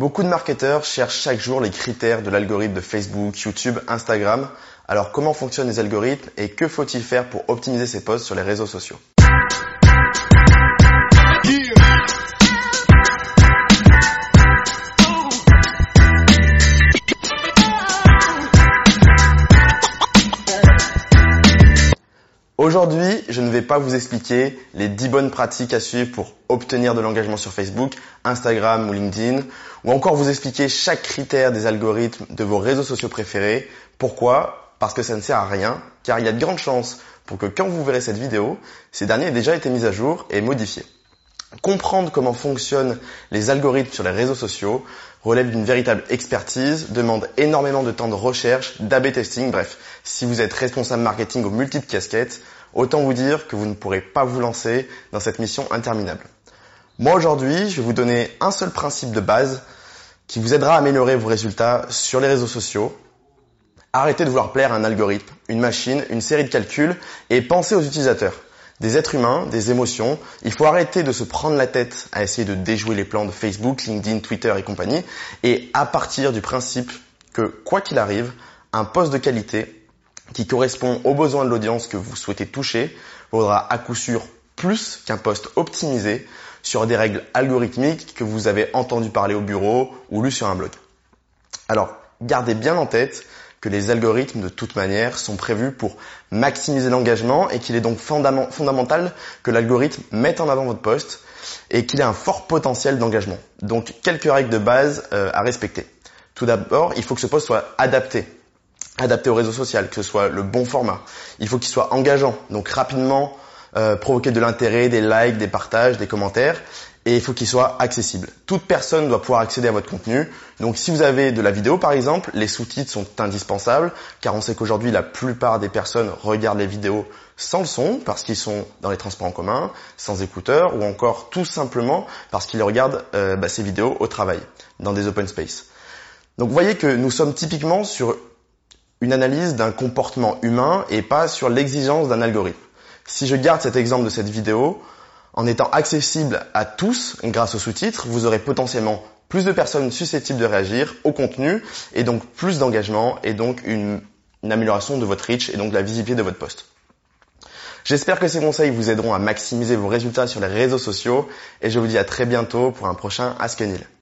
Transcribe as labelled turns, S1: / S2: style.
S1: Beaucoup de marketeurs cherchent chaque jour les critères de l'algorithme de Facebook, YouTube, Instagram. Alors comment fonctionnent les algorithmes et que faut-il faire pour optimiser ses posts sur les réseaux sociaux? Aujourd'hui, je ne vais pas vous expliquer les 10 bonnes pratiques à suivre pour obtenir de l'engagement sur Facebook, Instagram ou LinkedIn, ou encore vous expliquer chaque critère des algorithmes de vos réseaux sociaux préférés. Pourquoi? Parce que ça ne sert à rien, car il y a de grandes chances pour que quand vous verrez cette vidéo, ces derniers aient déjà été mis à jour et modifiés. Comprendre comment fonctionnent les algorithmes sur les réseaux sociaux relève d'une véritable expertise, demande énormément de temps de recherche, d'AB testing, bref, si vous êtes responsable marketing aux multiples casquettes, autant vous dire que vous ne pourrez pas vous lancer dans cette mission interminable. Moi aujourd'hui, je vais vous donner un seul principe de base qui vous aidera à améliorer vos résultats sur les réseaux sociaux. Arrêtez de vouloir plaire à un algorithme, une machine, une série de calculs et pensez aux utilisateurs des êtres humains, des émotions. Il faut arrêter de se prendre la tête à essayer de déjouer les plans de Facebook, LinkedIn, Twitter et compagnie. Et à partir du principe que, quoi qu'il arrive, un poste de qualité qui correspond aux besoins de l'audience que vous souhaitez toucher vaudra à coup sûr plus qu'un poste optimisé sur des règles algorithmiques que vous avez entendu parler au bureau ou lu sur un blog. Alors, gardez bien en tête que les algorithmes de toute manière sont prévus pour maximiser l'engagement et qu'il est donc fondamental que l'algorithme mette en avant votre poste et qu'il ait un fort potentiel d'engagement. Donc quelques règles de base euh, à respecter. Tout d'abord, il faut que ce poste soit adapté adapté au réseau social, que ce soit le bon format. Il faut qu'il soit engageant, donc rapidement euh, provoquer de l'intérêt, des likes, des partages, des commentaires et il faut qu'il soit accessible. Toute personne doit pouvoir accéder à votre contenu. Donc si vous avez de la vidéo par exemple, les sous-titres sont indispensables car on sait qu'aujourd'hui la plupart des personnes regardent les vidéos sans le son parce qu'ils sont dans les transports en commun, sans écouteurs ou encore tout simplement parce qu'ils regardent euh, bah, ces vidéos au travail, dans des open space. Donc vous voyez que nous sommes typiquement sur une analyse d'un comportement humain et pas sur l'exigence d'un algorithme. Si je garde cet exemple de cette vidéo, en étant accessible à tous grâce aux sous-titres, vous aurez potentiellement plus de personnes susceptibles de réagir au contenu et donc plus d'engagement et donc une, amélioration de votre reach et donc la visibilité de votre poste. J'espère que ces conseils vous aideront à maximiser vos résultats sur les réseaux sociaux et je vous dis à très bientôt pour un prochain Ask